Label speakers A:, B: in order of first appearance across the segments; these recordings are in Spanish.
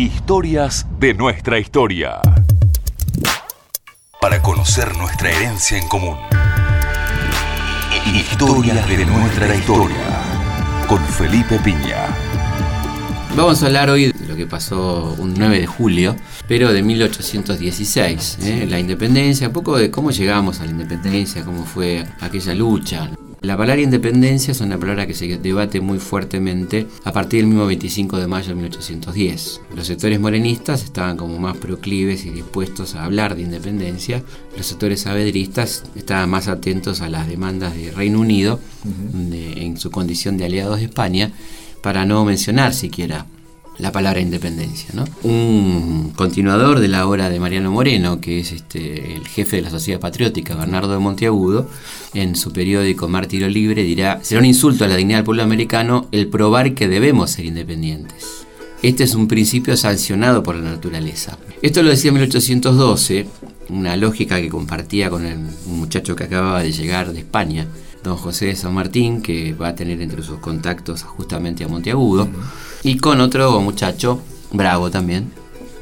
A: Historias de nuestra historia. Para conocer nuestra herencia en común. Historias de nuestra historia. Con Felipe Piña.
B: Vamos a hablar hoy de lo que pasó un 9 de julio, pero de 1816, ¿eh? la independencia, un poco de cómo llegamos a la independencia, cómo fue aquella lucha. La palabra independencia es una palabra que se debate muy fuertemente a partir del mismo 25 de mayo de 1810. Los sectores morenistas estaban como más proclives y dispuestos a hablar de independencia. Los sectores sabedristas estaban más atentos a las demandas de Reino Unido en su condición de aliados de España para no mencionar siquiera la palabra independencia. ¿no? Un continuador de la obra de Mariano Moreno, que es este, el jefe de la Sociedad Patriótica, Bernardo de Monteagudo, en su periódico Mártiro Libre dirá, será un insulto a la dignidad del pueblo americano el probar que debemos ser independientes. Este es un principio sancionado por la naturaleza. Esto lo decía en 1812, una lógica que compartía con el, muchacho que acababa de llegar de España, don José de San Martín, que va a tener entre sus contactos justamente a Monteagudo, y con otro muchacho, bravo también,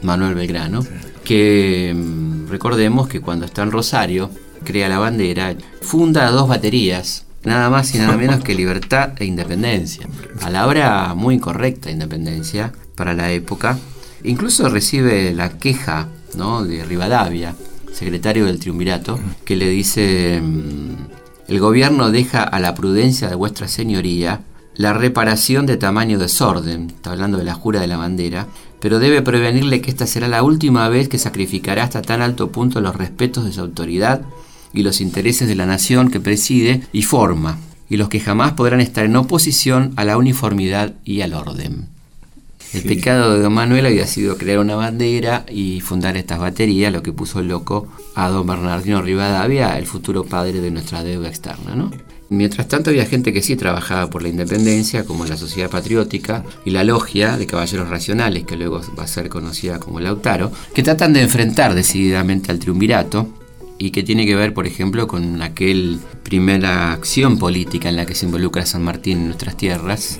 B: Manuel Belgrano, que mm, recordemos que cuando está en Rosario, crea la bandera, funda dos baterías, nada más y nada menos que libertad e independencia. Palabra muy incorrecta, independencia, para la época. Incluso recibe la queja ¿no? de Rivadavia, secretario del Triunvirato, que le dice, mm, el gobierno deja a la prudencia de vuestra señoría la reparación de tamaño desorden, está hablando de la jura de la bandera, pero debe prevenirle que esta será la última vez que sacrificará hasta tan alto punto los respetos de su autoridad y los intereses de la nación que preside y forma, y los que jamás podrán estar en oposición a la uniformidad y al orden. El pecado de don Manuel había sido crear una bandera y fundar estas baterías, lo que puso loco a don Bernardino Rivadavia, el futuro padre de nuestra deuda externa. ¿no? Mientras tanto había gente que sí trabajaba por la independencia, como la Sociedad Patriótica y la Logia de Caballeros Racionales, que luego va a ser conocida como Lautaro, que tratan de enfrentar decididamente al triunvirato y que tiene que ver, por ejemplo, con aquel primera acción política en la que se involucra San Martín en nuestras tierras,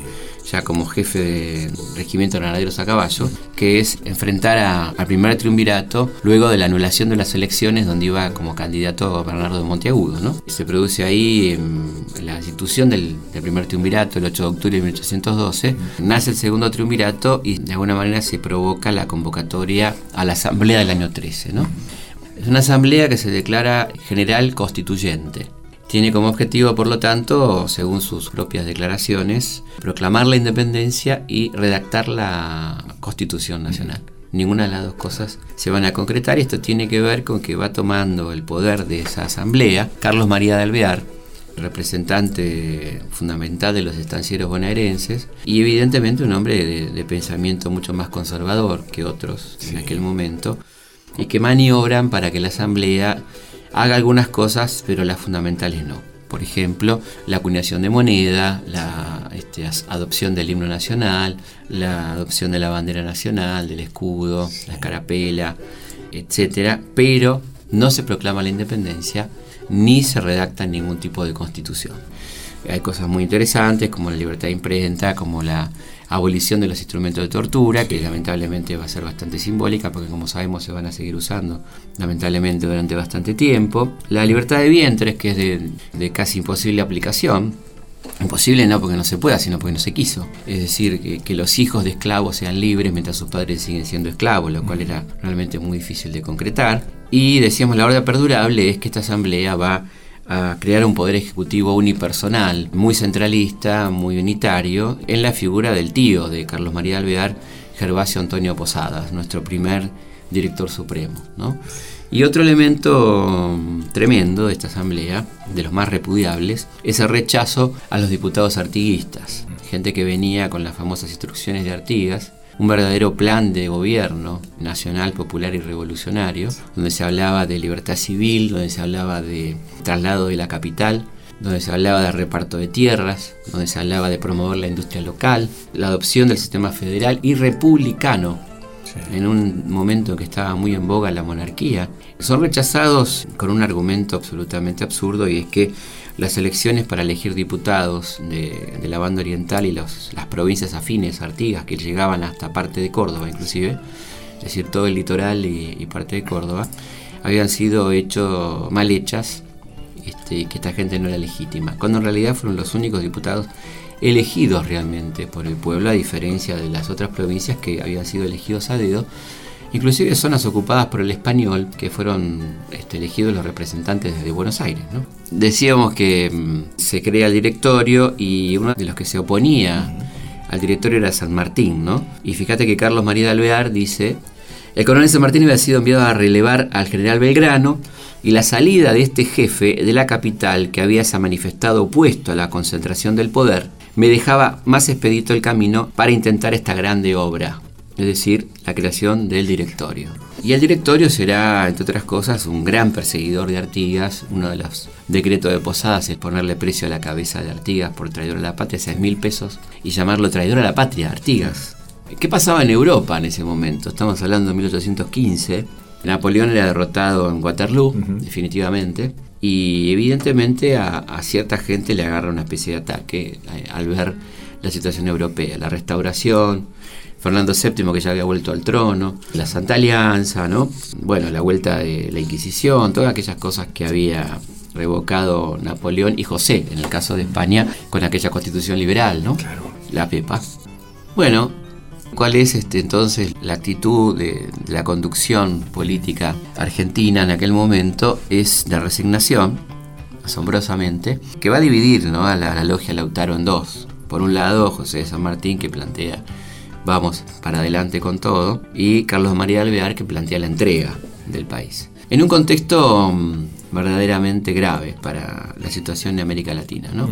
B: ya como jefe de regimiento de granaderos a caballo, que es enfrentar al primer triunvirato luego de la anulación de las elecciones donde iba como candidato Bernardo de Monteagudo. ¿no? Se produce ahí en la institución del, primer triunvirato, el 8 de octubre de 1812, nace el segundo triunvirato y de alguna manera se provoca la convocatoria a la asamblea del año 13. ¿no? Es una asamblea que se declara general constituyente. Tiene como objetivo, por lo tanto, según sus propias declaraciones, proclamar la independencia y redactar la Constitución Nacional. Ninguna de las dos cosas se van a concretar y esto tiene que ver con que va tomando el poder de esa asamblea Carlos María de Alvear, representante fundamental de los estancieros bonaerenses y evidentemente un hombre de, de pensamiento mucho más conservador que otros en aquel momento y que maniobran para que la asamblea haga algunas cosas, pero las fundamentales no. Por ejemplo, la acuñación de moneda, la este, adopción del himno nacional, la adopción de la bandera nacional, del escudo, la escarapela, etc. Pero no se proclama la independencia ni se redacta ningún tipo de constitución. Hay cosas muy interesantes como la libertad de imprenta, como la abolición de los instrumentos de tortura, que lamentablemente va a ser bastante simbólica porque como sabemos se van a seguir usando lamentablemente durante bastante tiempo. La libertad de vientres, que es de, casi imposible aplicación, Imposible no porque no se pueda, sino porque no se quiso. Es decir, que, que, los hijos de esclavos sean libres mientras sus padres siguen siendo esclavos, lo cual era realmente muy difícil de concretar. Y decíamos, la orden perdurable es que esta asamblea va a crear un poder ejecutivo unipersonal, muy centralista, muy unitario, en la figura del tío de Carlos María Alvear, Gervasio Antonio Posadas, nuestro primer director supremo. Y otro elemento mm, tremendo de esta asamblea, de los más repudiables, es el rechazo a los diputados artiguistas, gente que venía con las famosas instrucciones de Artigas, un verdadero plan de gobierno nacional, popular y revolucionario, donde se hablaba de libertad civil, donde se hablaba de traslado de la capital, donde se hablaba de reparto de tierras, donde se hablaba de promover la industria local, la adopción del sistema federal y republicano, en un momento en que estaba muy en boga la monarquía, son rechazados con un argumento absolutamente absurdo y es que las elecciones para elegir diputados de, la banda oriental y las provincias afines, Artigas, que llegaban hasta parte de Córdoba inclusive, es decir, todo el litoral y, parte de Córdoba, habían sido hecho, mal hechas este, y que esta gente no era legítima, cuando en realidad fueron los únicos diputados elegidos realmente por el pueblo, a diferencia de las otras provincias que habían sido elegidos a dedo, inclusive zonas ocupadas por el español, que fueron este, elegidos los representantes desde Buenos Aires. Decíamos que mm, se crea el directorio y uno de los que se oponía al directorio era San Martín, ¿no? Y fíjate que Carlos María de Alvear dice, el coronel San Martín había sido enviado a relevar al general Belgrano y la salida de este jefe de la capital que había se manifestado opuesto a la concentración del poder me dejaba más expedito el camino para intentar esta grande obra, es decir, la creación del directorio. Y el directorio será, entre otras cosas, un gran perseguidor de Artigas. Uno de los decretos de Posadas es ponerle precio a la cabeza de Artigas por traidor a la patria, 6 mil pesos, y llamarlo traidor a la patria, Artigas. ¿Qué pasaba en Europa en ese momento? Estamos hablando de 1815. Napoleón era derrotado en Waterloo, definitivamente. Y evidentemente a, cierta gente le agarra una especie de ataque eh, al ver la situación europea, la restauración, Fernando VII que ya había vuelto al trono, la Santa Alianza, ¿no? Bueno, la vuelta de la Inquisición, todas aquellas cosas que había revocado Napoleón y José, en el caso de España, con aquella constitución liberal, ¿no? Claro. La PEPA. Bueno, ¿Cuál es este, entonces la actitud de, la conducción política argentina en aquel momento? Es de resignación, asombrosamente, que va a dividir ¿no? a, la, logia Lautaro en dos. Por un lado, José de San Martín, que plantea vamos para adelante con todo, y Carlos María Alvear, que plantea la entrega del país. En un contexto mm, verdaderamente grave para la situación de América Latina. ¿no?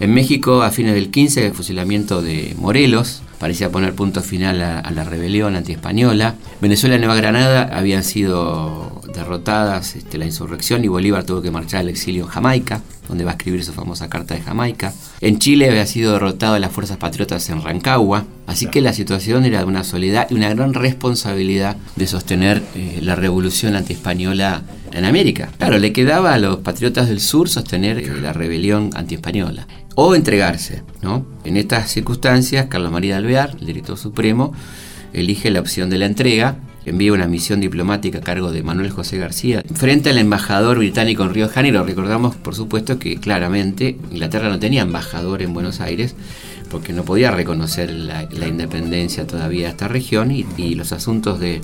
B: En México, a fines del 15, el fusilamiento de Morelos parecía poner punto final a, la rebelión antiespañola. Venezuela y Nueva Granada habían sido derrotadas este, la insurrección y Bolívar tuvo que marchar al exilio en Jamaica, donde va a escribir su famosa Carta de Jamaica. En Chile había sido derrotado las fuerzas patriotas en Rancagua, así que la situación era de una soledad y una gran responsabilidad de sostener eh, la revolución antiespañola en América. Claro, le quedaba a los patriotas del sur sostener eh, la rebelión antiespañola o entregarse. ¿no? En estas circunstancias, Carlos María de Alvear, el director supremo, elige la opción de la entrega, envía una misión diplomática a cargo de Manuel José García frente al embajador británico en Río de Janeiro. Recordamos, por supuesto, que claramente Inglaterra no tenía embajador en Buenos Aires porque no podía reconocer la, independencia todavía de esta región y, los asuntos de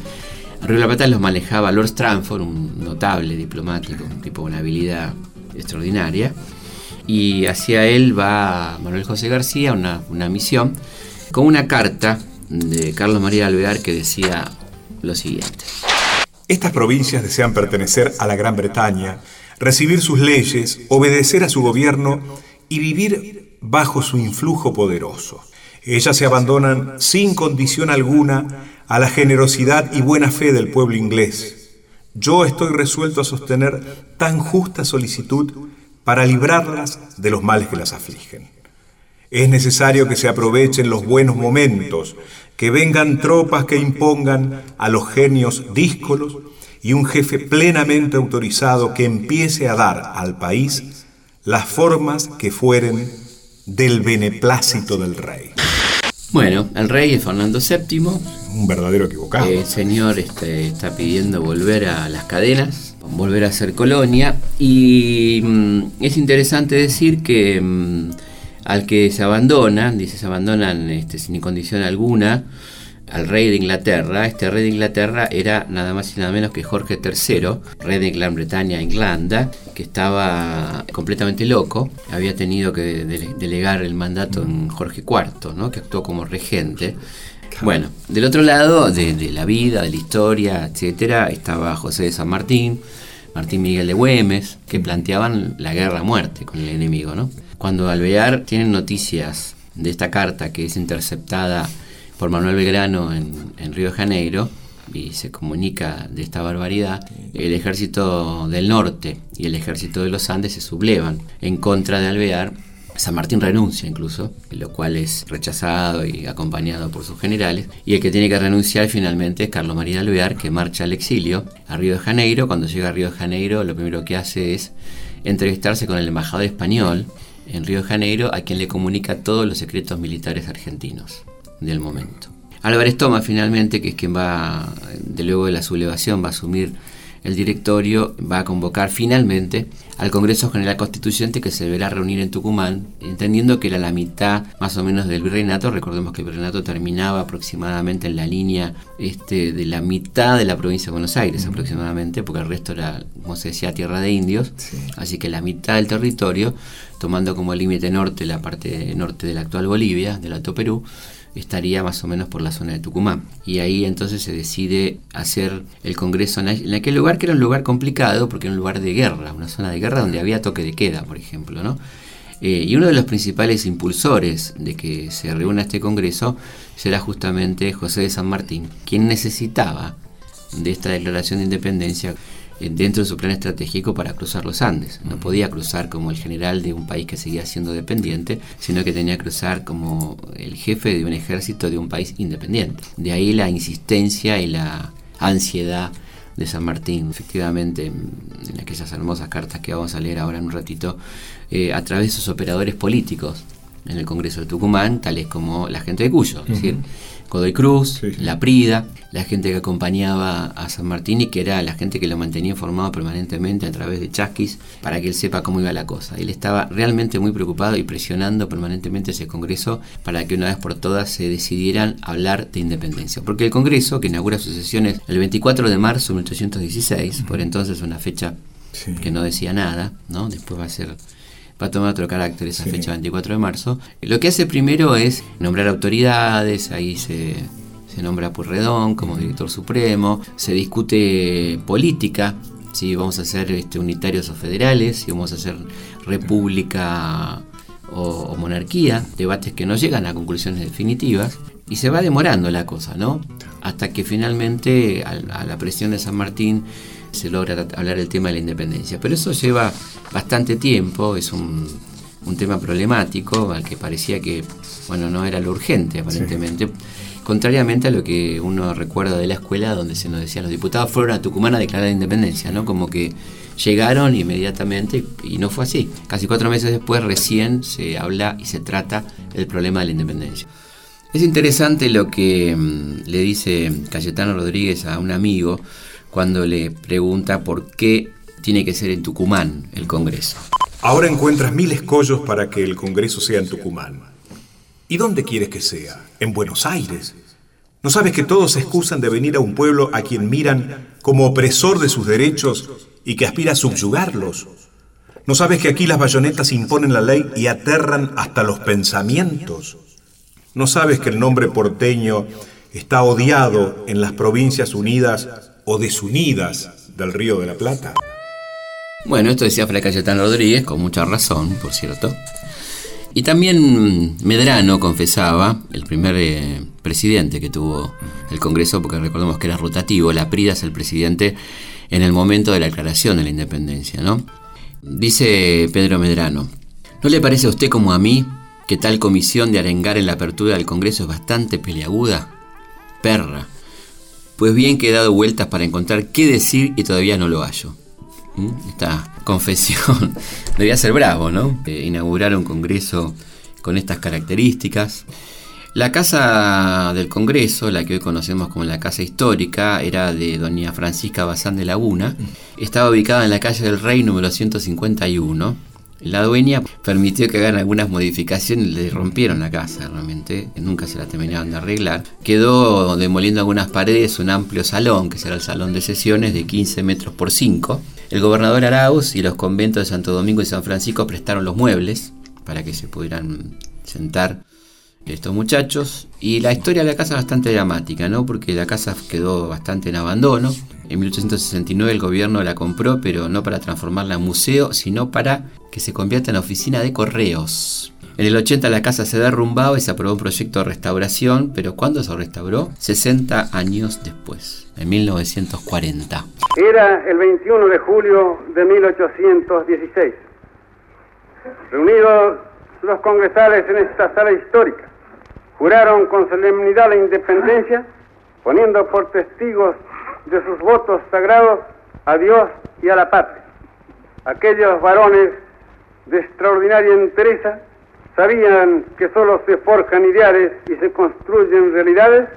B: Río de la Plata los manejaba Lord Stranford, un notable diplomático, un tipo con una habilidad extraordinaria. Y hacia él va Manuel José García, una, una misión, con una carta de Carlos María Alvear que decía
C: Estas provincias desean pertenecer a la Gran Bretaña, recibir sus leyes, obedecer a su gobierno y vivir bajo su influjo poderoso. Ellas se abandonan sin condición alguna a la generosidad y buena fe del pueblo inglés. Yo estoy resuelto a sostener tan justa solicitud para librarlas de los males que las afligen. Es necesario que se aprovechen los buenos momentos, que vengan tropas que impongan a los genios díscolos y un jefe plenamente autorizado que empiece a dar al país las formas que fueren del beneplácito del rey.
B: Bueno, el rey es Fernando VII.
C: Un verdadero equivocado.
B: El señor este, está pidiendo volver a las cadenas, volver a ser colonia. Y mm, es interesante decir que mm, al que se abandonan, dice, se abandonan este, sin condición alguna, al rey de Inglaterra. Este rey de Inglaterra era nada más y nada menos que Jorge III, rey de Gran Bretaña Irlanda, que estaba completamente loco. Había tenido que delegar el mandato en Jorge IV, ¿no? que actuó como regente. Bueno, del otro lado de, la vida, de la historia, etcétera, estaba José de San Martín, Martín Miguel de Güemes, que planteaban la guerra a muerte con el enemigo. ¿no? Cuando Alvear tienen noticias de esta carta que es interceptada por Manuel Belgrano en, Río de Janeiro y se comunica de esta barbaridad, el ejército del norte y el ejército de los Andes se sublevan en contra de Alvear. San Martín renuncia incluso, lo cual es rechazado y acompañado por sus generales. Y el que tiene que renunciar finalmente es Carlos María Alvear, que marcha al exilio a Río de Janeiro. Cuando llega a Río de Janeiro, lo primero que hace es entrevistarse con el embajador español en Río de Janeiro, a quien le comunica todos los secretos militares argentinos del momento. Álvarez Toma finalmente, que es quien va, de luego de la sublevación, va a asumir el directorio va a convocar finalmente al Congreso General Constituyente que se deberá reunir en Tucumán, entendiendo que era la mitad más o menos del virreinato. Recordemos que el virreinato terminaba aproximadamente en la línea este, de la mitad de la provincia de Buenos Aires, aproximadamente, porque el resto era, como se decía, tierra de indios. Así que la mitad del territorio, tomando como límite norte la parte norte de la actual Bolivia, del Alto Perú, estaría más o menos por la zona de Tucumán. Y ahí entonces se decide hacer el Congreso en aquel lugar que era un lugar complicado porque era un lugar de guerra, una zona de guerra donde había toque de queda, por ejemplo. ¿no? Eh, y uno de los principales impulsores de que se reúna este Congreso será justamente José de San Martín, quien necesitaba de esta declaración de independencia dentro de su plan estratégico para cruzar los Andes. No podía cruzar como el general de un país que seguía siendo dependiente, sino que tenía que cruzar como el jefe de un ejército de un país independiente. De ahí la insistencia y la ansiedad de San Martín, efectivamente, en aquellas hermosas cartas que vamos a leer ahora en un ratito, eh, a través de sus operadores políticos en el Congreso de Tucumán, tales como la gente de Cuyo, es decir, Godoy Cruz, La Prida, la gente que acompañaba a San Martín y que era la gente que lo mantenía informado permanentemente a través de chasquis para que él sepa cómo iba la cosa. Él estaba realmente muy preocupado y presionando permanentemente ese Congreso para que una vez por todas se decidieran hablar de independencia. Porque el Congreso, que inaugura sus sesiones el 24 de marzo de 1816, por entonces una fecha que no decía nada, ¿no? Después va a ser va a tomar otro carácter esa fecha 24 de marzo. Lo que hace primero es nombrar autoridades, ahí se, se nombra a Purredón como director supremo, se discute política, si vamos a ser este, unitarios o federales, si vamos a ser república o, monarquía, debates que no llegan a conclusiones definitivas. Y se va demorando la cosa, ¿no? Hasta que finalmente, a la presión de San Martín, se logra hablar el tema de la independencia. Pero eso lleva bastante tiempo, es un, tema problemático al que parecía que bueno no era lo urgente aparentemente. Contrariamente a lo que uno recuerda de la escuela donde se nos decía los diputados fueron a Tucumán a declarar la independencia, ¿no? Como que llegaron inmediatamente y no fue así. Casi cuatro meses después recién se habla y se trata el problema de la independencia. Es interesante lo que mm, le dice Cayetano Rodríguez a un amigo cuando le pregunta por qué tiene que ser en Tucumán el Congreso.
C: Ahora encuentras mil escollos para que el Congreso sea en Tucumán. ¿Y dónde quieres que sea? ¿En Buenos Aires? ¿No sabes que todos se excusan de venir a un pueblo a quien miran como opresor de sus derechos y que aspira a subyugarlos? ¿No sabes que aquí las bayonetas imponen la ley y aterran hasta los pensamientos? ¿No sabes que el nombre porteño está odiado en las provincias unidas o desunidas del Río de la Plata.
B: Bueno, esto decía Fray Cayetano Rodríguez, con mucha razón, por cierto. Y también Medrano confesaba, el primer eh, presidente que tuvo el Congreso, porque recordemos que era rotativo, la Prida es el presidente en el momento de la declaración de la independencia, ¿no? Dice Pedro Medrano, ¿no le parece a usted como a mí que tal comisión de arengar en la apertura del Congreso es bastante peleaguda? Perra, pues bien que he dado vueltas para encontrar qué decir y todavía no lo hallo. ¿Mm? Esta confesión debía ser bravo, ¿no? inaugurar un congreso con estas características. La casa del Congreso, la que hoy conocemos como la Casa Histórica, era de doña Francisca Bazán de Laguna. Estaba ubicada en la calle del Rey número 151 la dueña permitió que hagan algunas modificaciones, le rompieron la casa realmente, nunca se la terminaron de arreglar. Quedó demoliendo algunas paredes un amplio salón, que será el salón de sesiones de 15 metros por 5. El gobernador Arauz y los conventos de Santo Domingo y San Francisco prestaron los muebles para que se pudieran sentar estos muchachos. Y la historia de la casa es bastante dramática, ¿no? Porque la casa quedó bastante en abandono. En 1869 el gobierno la compró, pero no para transformarla en museo, sino para que se convierta en oficina de correos. En el 80 la casa se derrumbaba y se aprobó un proyecto de restauración, pero ¿cuándo se restauró? 60 años después, en 1940.
D: Era el 21 de julio de 1816. Reunidos los congresales en esta sala histórica, juraron con solemnidad la independencia, poniendo por testigos de sus votos sagrados a Dios y a la patria. Aquellos varones de extraordinaria entereza sabían que solo se forjan ideales y se construyen realidades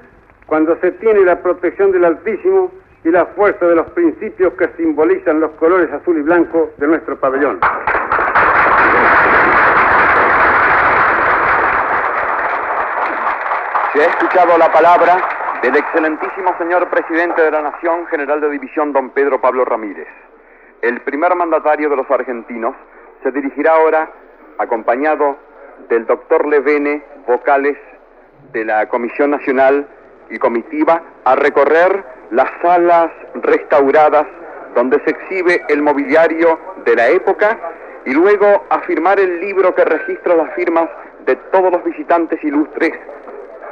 D: cuando se tiene la protección del Altísimo y la fuerza de los principios que simbolizan los colores azul y blanco de nuestro pabellón.
E: Se ha escuchado la palabra del excelentísimo señor presidente de la Nación, general de división don Pedro Pablo Ramírez. El primer mandatario de los argentinos se dirigirá ahora, acompañado del doctor Levene, vocales de la Comisión Nacional y Comitiva, a recorrer las salas restauradas donde se exhibe el mobiliario de la época y luego a firmar el libro que registra las firmas de todos los visitantes ilustres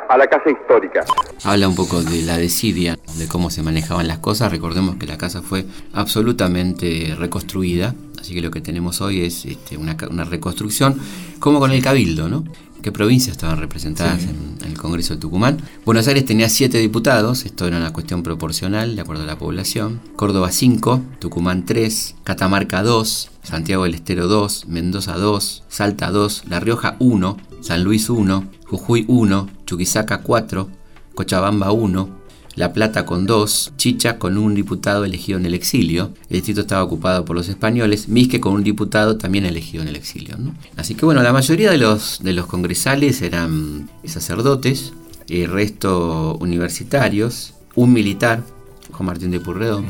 E: a la casa histórica.
B: Habla un poco de la desidia, de cómo se manejaban las cosas. Recordemos que la casa fue absolutamente reconstruida, así que lo que tenemos hoy es este, una, una, reconstrucción, como con el Cabildo, ¿no? ¿Qué provincias estaban representadas sí. en, en, el Congreso de Tucumán? Buenos Aires tenía siete diputados, esto era una cuestión proporcional, de acuerdo a la población. Córdoba 5, Tucumán 3, Catamarca 2, Santiago del Estero 2, Mendoza 2, Salta 2, La Rioja 1, San Luis 1, Jujuy 1, Chuquisaca 4, Cochabamba 1, La Plata con 2, Chicha con un diputado elegido en el exilio, el distrito estaba ocupado por los españoles, Misque con un diputado también elegido en el exilio. Así que bueno, la mayoría de los, de los congresales eran sacerdotes, el resto universitarios, un militar, Juan Martín de -huh.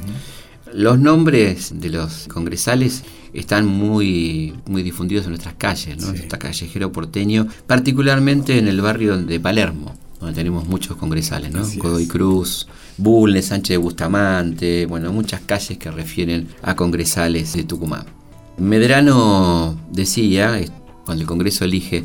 B: Los nombres de los congresales están muy, muy difundidos en nuestras calles, ¿no? Sí. Está callejero porteño, particularmente en el barrio de Palermo, donde tenemos muchos congresales, ¿no? Así Godoy es. Cruz, Bulnes, Sánchez de Bustamante, bueno, muchas calles que refieren a congresales de Tucumán. Medrano decía, cuando el Congreso elige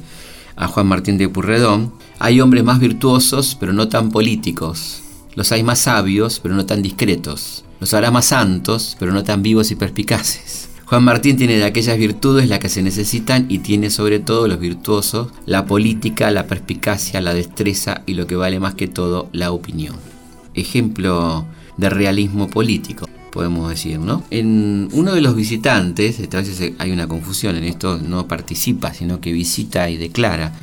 B: a Juan Martín de Purredón, hay hombres más virtuosos, pero no tan políticos. Los hay más sabios, pero no tan discretos. Los hará más santos, pero no tan vivos y perspicaces. Juan Martín tiene de aquellas virtudes las que se necesitan y tiene sobre todo los virtuosos la política, la perspicacia, la destreza y lo que vale más que todo, la opinión. Ejemplo de realismo político, podemos decir, ¿no? En uno de los visitantes, a veces hay una confusión en esto, no participa, sino que visita y declara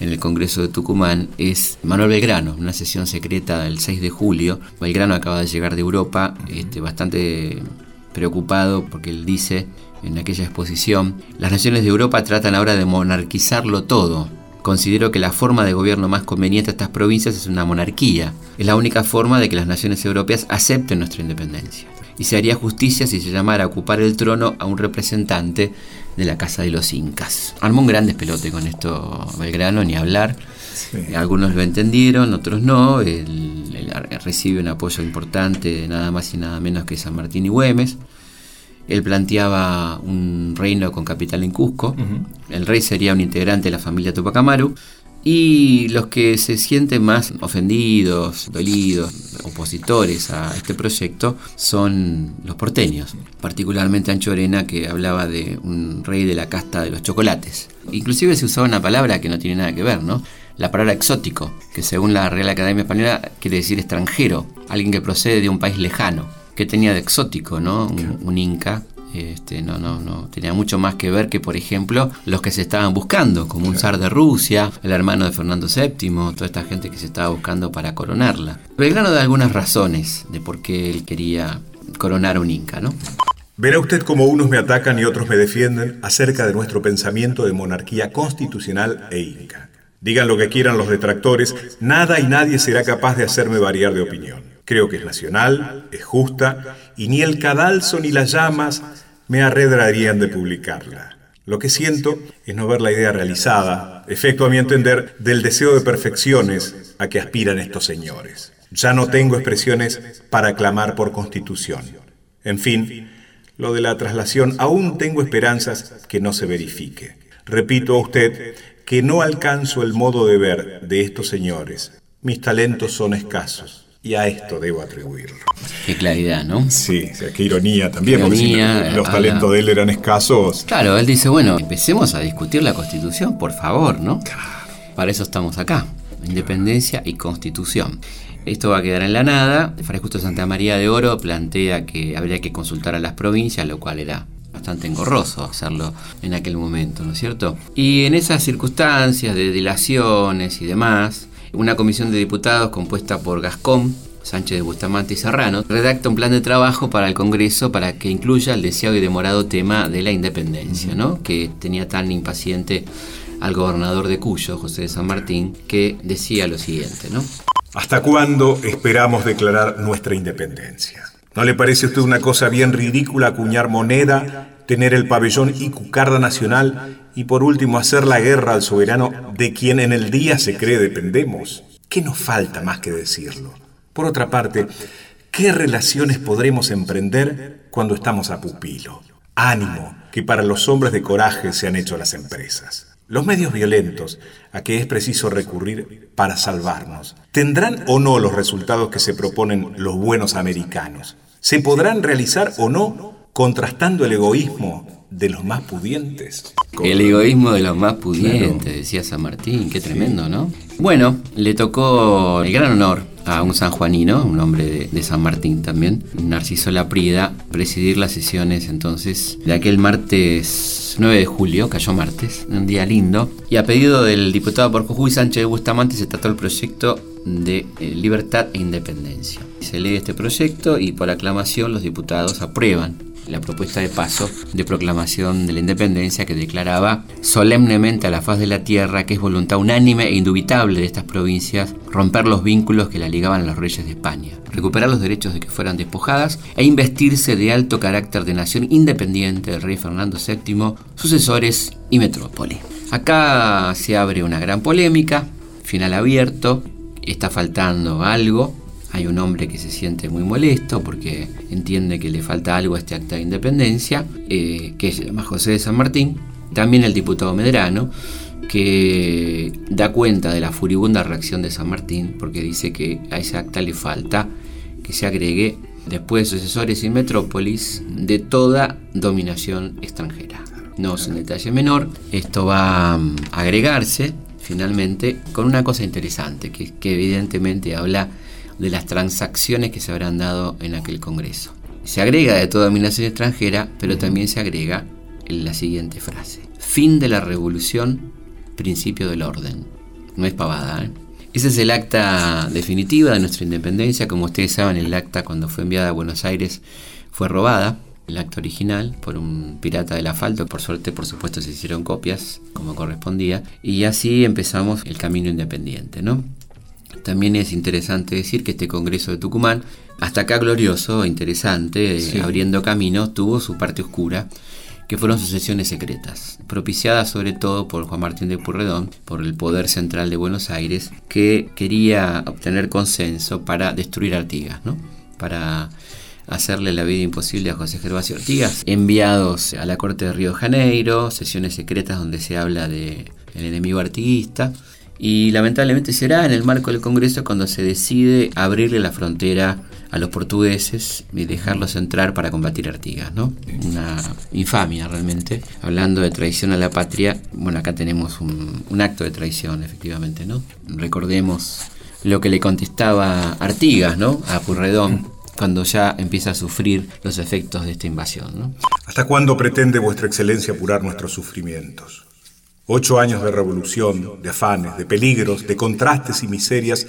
B: en el Congreso de Tucumán es Manuel Belgrano, una sesión secreta del 6 de julio. Belgrano acaba de llegar de Europa, este, bastante preocupado porque él dice en aquella exposición, las naciones de Europa tratan ahora de monarquizarlo todo. Considero que la forma de gobierno más conveniente a estas provincias es una monarquía. Es la única forma de que las naciones europeas acepten nuestra independencia. Y se haría justicia si se llamara a ocupar el trono a un representante de la Casa de los Incas. Armó un gran despelote con esto Belgrano, ni hablar. Sí. Algunos lo entendieron, otros no. Él, él, recibe un apoyo importante de nada más y nada menos que San Martín y Güemes. Él planteaba un reino con capital en Cusco. Uh -huh. El rey sería un integrante de la familia Tupac Amaru. Y los que se sienten más ofendidos, dolidos, opositores a este proyecto son los porteños, particularmente Ancho Arena que hablaba de un rey de la casta de los chocolates. Inclusive se usaba una palabra que no tiene nada que ver, ¿no? La palabra exótico, que según la Real Academia Española quiere decir extranjero, alguien que procede de un país lejano. ¿Qué tenía de exótico, no? Un, un inca este, no, no, no, tenía mucho más que ver que, por ejemplo, los que se estaban buscando, como un zar de Rusia, el hermano de Fernando VII, toda esta gente que se estaba buscando para coronarla. Belgrano da algunas razones de por qué él quería coronar a un inca, ¿no?
C: Verá usted cómo unos me atacan y otros me defienden acerca de nuestro pensamiento de monarquía constitucional e inca. Digan lo que quieran los detractores, nada y nadie será capaz de hacerme variar de opinión. Creo que es nacional, es justa, y ni el cadalso ni las llamas me arredrarían de publicarla. Lo que siento es no ver la idea realizada, efecto a mi entender del deseo de perfecciones a que aspiran estos señores. Ya no tengo expresiones para clamar por constitución. En fin, lo de la traslación aún tengo esperanzas que no se verifique. Repito a usted que no alcanzo el modo de ver de estos señores. Mis talentos son escasos y a esto debo atribuirlo.
B: Qué claridad, ¿no?
C: Sí, o sea, qué ironía también, qué ironía, porque si los talentos de él eran escasos.
B: Claro, él dice, bueno, empecemos a discutir la Constitución, por favor, ¿no? Claro. Para eso estamos acá, independencia y Constitución. Esto va a quedar en la nada. Fray Justo Santa María de Oro plantea que habría que consultar a las provincias, lo cual era bastante engorroso hacerlo en aquel momento, ¿no es cierto? Y en esas circunstancias de dilaciones y demás, una comisión de diputados compuesta por Gascón, Sánchez de Bustamante y Serrano, redacta un plan de trabajo para el Congreso para que incluya el deseado y demorado tema de la independencia, ¿no? que tenía tan impaciente al gobernador de Cuyo, José de San Martín, que decía lo siguiente, ¿no?
C: ¿Hasta cuándo esperamos declarar nuestra independencia? ¿No le parece a usted una cosa bien ridícula acuñar moneda, tener el pabellón y cucarda nacional y por último hacer la guerra al soberano de quien en el día se cree dependemos? ¿Qué nos falta más que decirlo? Por otra parte, ¿qué relaciones podremos emprender cuando estamos a pupilo? Ánimo, que para los hombres de coraje se han hecho las empresas. Los medios violentos a que es preciso recurrir para salvarnos, ¿tendrán o no los resultados que se proponen los buenos americanos? ¿Se podrán realizar o no contrastando el egoísmo de los más pudientes?
B: El egoísmo de los más pudientes, decía San Martín, qué tremendo, ¿no? Bueno, le tocó el gran honor a un sanjuanino, un hombre de, San Martín también, Narciso Laprida, presidir las sesiones entonces de aquel martes 9 de julio, cayó martes, un día lindo, y a pedido del diputado por Jujuy Sánchez de Bustamante se trató el proyecto de eh, libertad e independencia. Se lee este proyecto y por aclamación los diputados aprueban la propuesta de paso de proclamación de la independencia que declaraba solemnemente a la faz de la tierra que es voluntad unánime e indubitable de estas provincias romper los vínculos que la ligaban a los reyes de España, recuperar los derechos de que fueran despojadas e investirse de alto carácter de nación independiente del rey Fernando VII, sucesores y metrópoli. Acá se abre una gran polémica, final abierto, está faltando algo, hay un hombre que se siente muy molesto porque entiende que le falta algo a este acta de independencia, eh, que se llama José de San Martín. También el diputado Medrano, que da cuenta de la furibunda reacción de San Martín porque dice que a ese acta le falta que se agregue después de sucesores y metrópolis de toda dominación extranjera. No es un detalle menor, esto va a agregarse finalmente con una cosa interesante, que, que evidentemente habla de las transacciones que se habrán dado en aquel Congreso. Se agrega de toda dominación extranjera, pero también se agrega en la siguiente frase. Fin de la revolución, principio del orden. No es pavada, ¿eh? Ese es el acta definitiva de nuestra independencia. Como ustedes saben, el acta cuando fue enviada a Buenos Aires fue robada. El acta original por un pirata del asfalto. Por suerte, por supuesto, se hicieron copias como correspondía. Y así empezamos el camino independiente, ¿no? También es interesante decir que este Congreso de Tucumán, hasta acá glorioso, interesante, eh, abriendo camino, tuvo su parte oscura, que fueron sus sesiones secretas, propiciadas sobre todo por Juan Martín de Purredón, por el Poder Central de Buenos Aires, que quería obtener consenso para destruir Artigas, ¿no? para hacerle la vida imposible a José Gervasio Artigas, enviados a la corte de Río de Janeiro, sesiones secretas donde se habla de el enemigo artiguista, y lamentablemente será en el marco del Congreso cuando se decide abrirle la frontera a los portugueses y dejarlos entrar para combatir Artigas, ¿no? Una infamia realmente. Hablando de traición a la patria, bueno, acá tenemos un, acto de traición, efectivamente, ¿no? Recordemos lo que le contestaba Artigas, ¿no? A Purredón cuando ya empieza a sufrir los efectos de esta invasión. ¿no?
C: ¿Hasta cuándo pretende vuestra excelencia apurar nuestros sufrimientos? Ocho años de revolución, de afanes, de peligros, de contrastes y miserias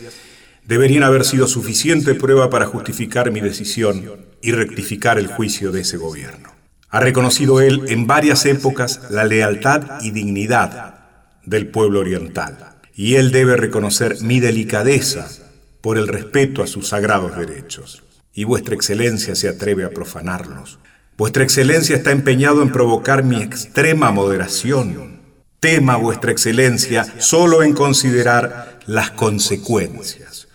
C: deberían haber sido suficiente prueba para justificar mi decisión y rectificar el juicio de ese gobierno. Ha reconocido él en varias épocas la lealtad y dignidad del pueblo oriental, y él debe reconocer mi delicadeza por el respeto a sus sagrados derechos. Y vuestra excelencia se atreve a profanarlos. Vuestra excelencia está empeñado en provocar mi extrema moderación tema vuestra excelencia solo en considerar las consecuencias.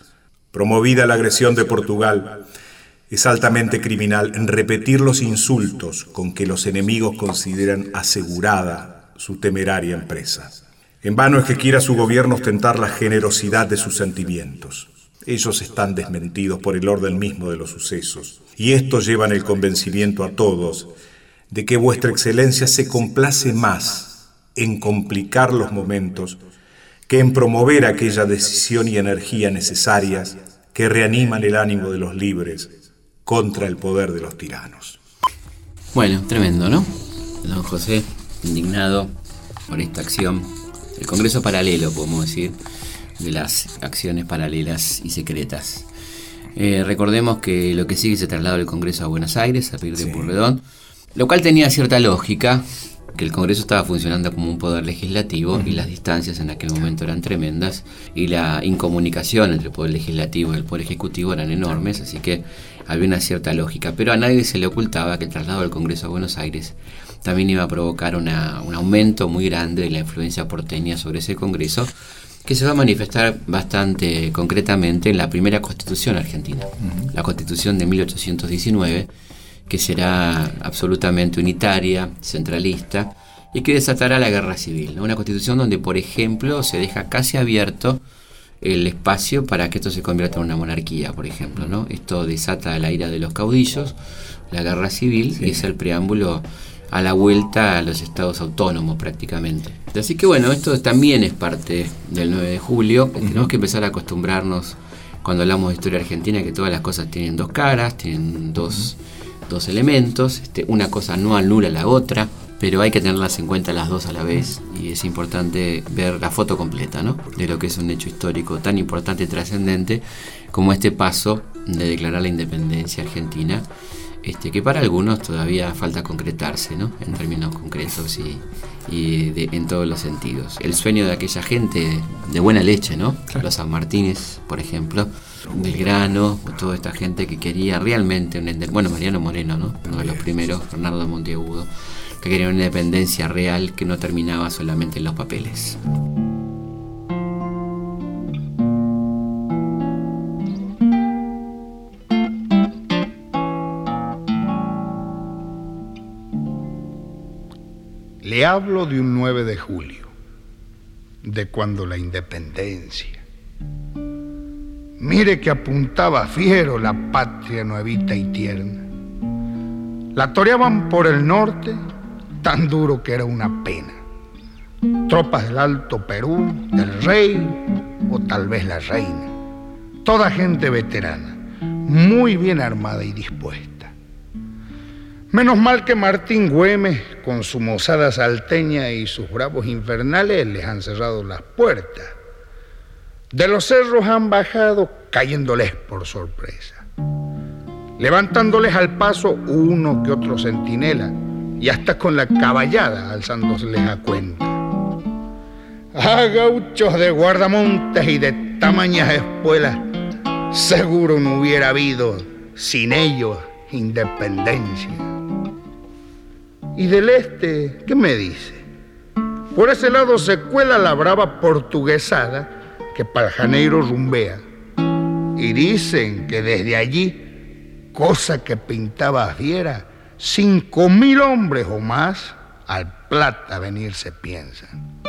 C: Promovida la agresión de Portugal, es altamente criminal en repetir los insultos con que los enemigos consideran asegurada su temeraria empresa. En vano es que quiera su gobierno ostentar la generosidad de sus sentimientos. Ellos están desmentidos por el orden mismo de los sucesos, y estos llevan el convencimiento a todos de que vuestra excelencia se complace más en complicar los momentos que en promover aquella decisión y energía necesarias que reaniman el ánimo de los libres contra el poder de los tiranos.
B: Bueno, tremendo, ¿no? Don José, indignado por esta acción, el Congreso paralelo, podemos decir, de las acciones paralelas y secretas. Eh, recordemos que lo que sigue se trasladó del Congreso a Buenos Aires a pedir de Purredón, lo cual tenía cierta lógica, que el Congreso estaba funcionando como un poder legislativo y las distancias en aquel momento eran tremendas y la incomunicación entre el poder legislativo y el poder ejecutivo eran enormes, así que había una cierta lógica. Pero a nadie se le ocultaba que el traslado del Congreso a Buenos Aires también iba a provocar un aumento muy grande de la influencia porteña sobre ese Congreso que se va a manifestar bastante concretamente en la primera constitución argentina, la constitución de 1819 que será absolutamente unitaria, centralista y que desatará la guerra civil. Una constitución donde, por ejemplo, se deja casi abierto el espacio para que esto se convierta en una monarquía, por ejemplo. ¿no? Esto desata la ira de los caudillos, la guerra civil, y es el preámbulo a la vuelta a los estados autónomos prácticamente. Así que bueno, esto también es parte del 9 de julio. Tenemos que empezar a acostumbrarnos cuando hablamos de historia argentina que todas las cosas tienen dos caras, tienen dos dos elementos, este, una cosa no anula la otra, pero hay que tenerlas en cuenta las dos a la vez y es importante ver la foto completa ¿no? de lo que es un hecho histórico tan importante y trascendente como este paso de declarar la independencia argentina, este, que para algunos todavía falta concretarse ¿no? en términos concretos y, en todos los sentidos. El sueño de aquella gente de buena leche, ¿no? los San Martínez, por ejemplo, Belgrano, toda esta gente que quería realmente una bueno Mariano Moreno, ¿no? uno de los primeros, Bernardo Monteagudo, que quería una independencia real que no terminaba solamente en los papeles.
F: Hablo de un 9 de julio, de cuando la independencia Mire que apuntaba fiero la patria nuevita y tierna. La toreaban por el norte, tan duro que era una pena. Tropas del Alto Perú, del rey o tal vez la reina. Toda gente veterana, muy bien armada y dispuesta. Menos mal que Martín Güemes, con su mozada salteña y sus bravos infernales, les han cerrado las puertas de los cerros han bajado cayéndoles por sorpresa, levantándoles al paso uno que otro centinela y hasta con la caballada alzándoseles a cuenta. A gauchos de guardamontes y de tamañas espuelas, seguro no hubiera habido sin ellos independencia. ¿Y del este qué me dice? Por ese lado se cuela la brava portuguesada que para Janeiro rumbea. Y dicen que desde allí, cosa que pintaba fiera, cinco mil hombres o más al plata venirse piensan.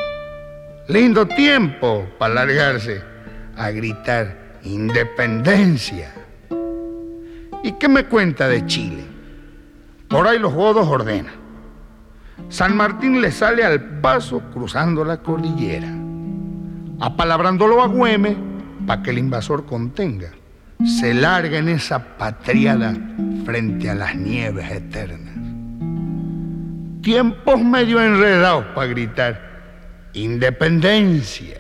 F: Lindo tiempo para largarse a gritar independencia. ¿Y qué me cuenta de Chile? Por ahí los godos ordenan. San Martín le sale al paso cruzando la cordillera apalabrándolo a Güeme para que el invasor contenga. Se larga en esa patriada frente a las nieves eternas. Tiempos medio enredados para gritar independencia.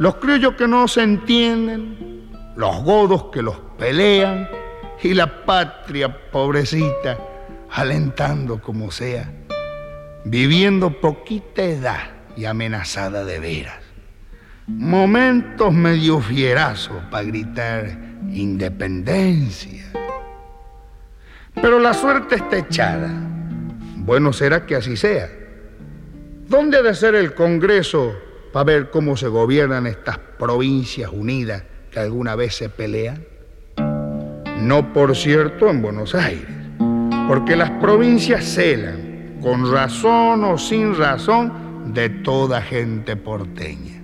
F: Los criollos que no se entienden, los godos que los pelean y la patria pobrecita alentando como sea, viviendo poquita edad y amenazada de veras. Momentos medio fierazos para gritar independencia. Pero la suerte está echada. Bueno será que así sea. ¿Dónde ha de ser el Congreso para ver cómo se gobiernan estas provincias unidas que alguna vez se pelean? No, por cierto, en Buenos Aires, porque las provincias celan, con razón o sin razón, de toda gente porteña.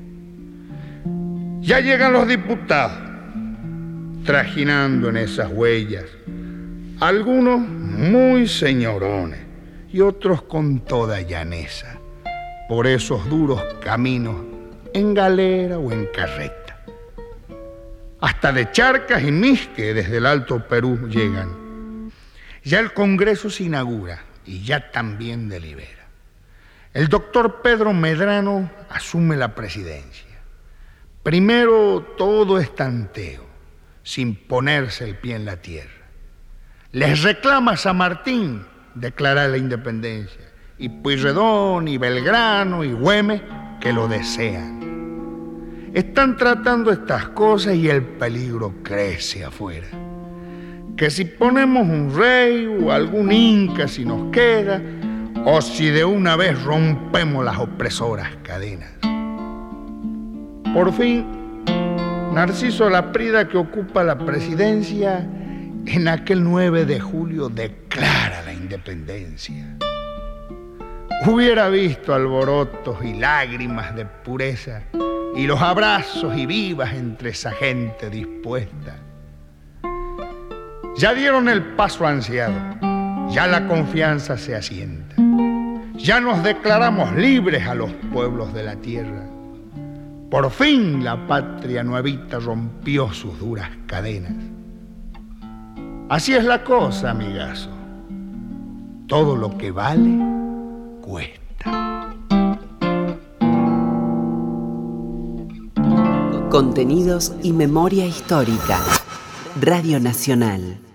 F: Ya llegan los diputados, trajinando en esas huellas, algunos muy señorones y otros con toda llaneza, por esos duros caminos en galera o en carreta. Hasta de Charcas y Misque desde el Alto Perú llegan. Ya el Congreso se inaugura y ya también delibera. El doctor Pedro Medrano asume la presidencia. Primero todo es tanteo, sin ponerse el pie en la tierra. Les reclama San Martín declarar la independencia, y Pueyrredón, y Belgrano, y Güemes, que lo desean. Están tratando estas cosas y el peligro crece afuera. Que si ponemos un rey o algún inca si nos queda, o si de una vez rompemos las opresoras cadenas. Por fin, Narciso Laprida, que ocupa la presidencia, en aquel 9 de julio declara la independencia. Hubiera visto alborotos y lágrimas de pureza y los abrazos y vivas entre esa gente dispuesta. Ya dieron el paso ansiado, ya la confianza se asienta, ya nos declaramos libres a los pueblos de la tierra. Por fin la patria nuevita rompió sus duras cadenas. Así es la cosa, amigazo. Todo lo que vale, cuesta.
G: Contenidos y memoria histórica. Radio Nacional.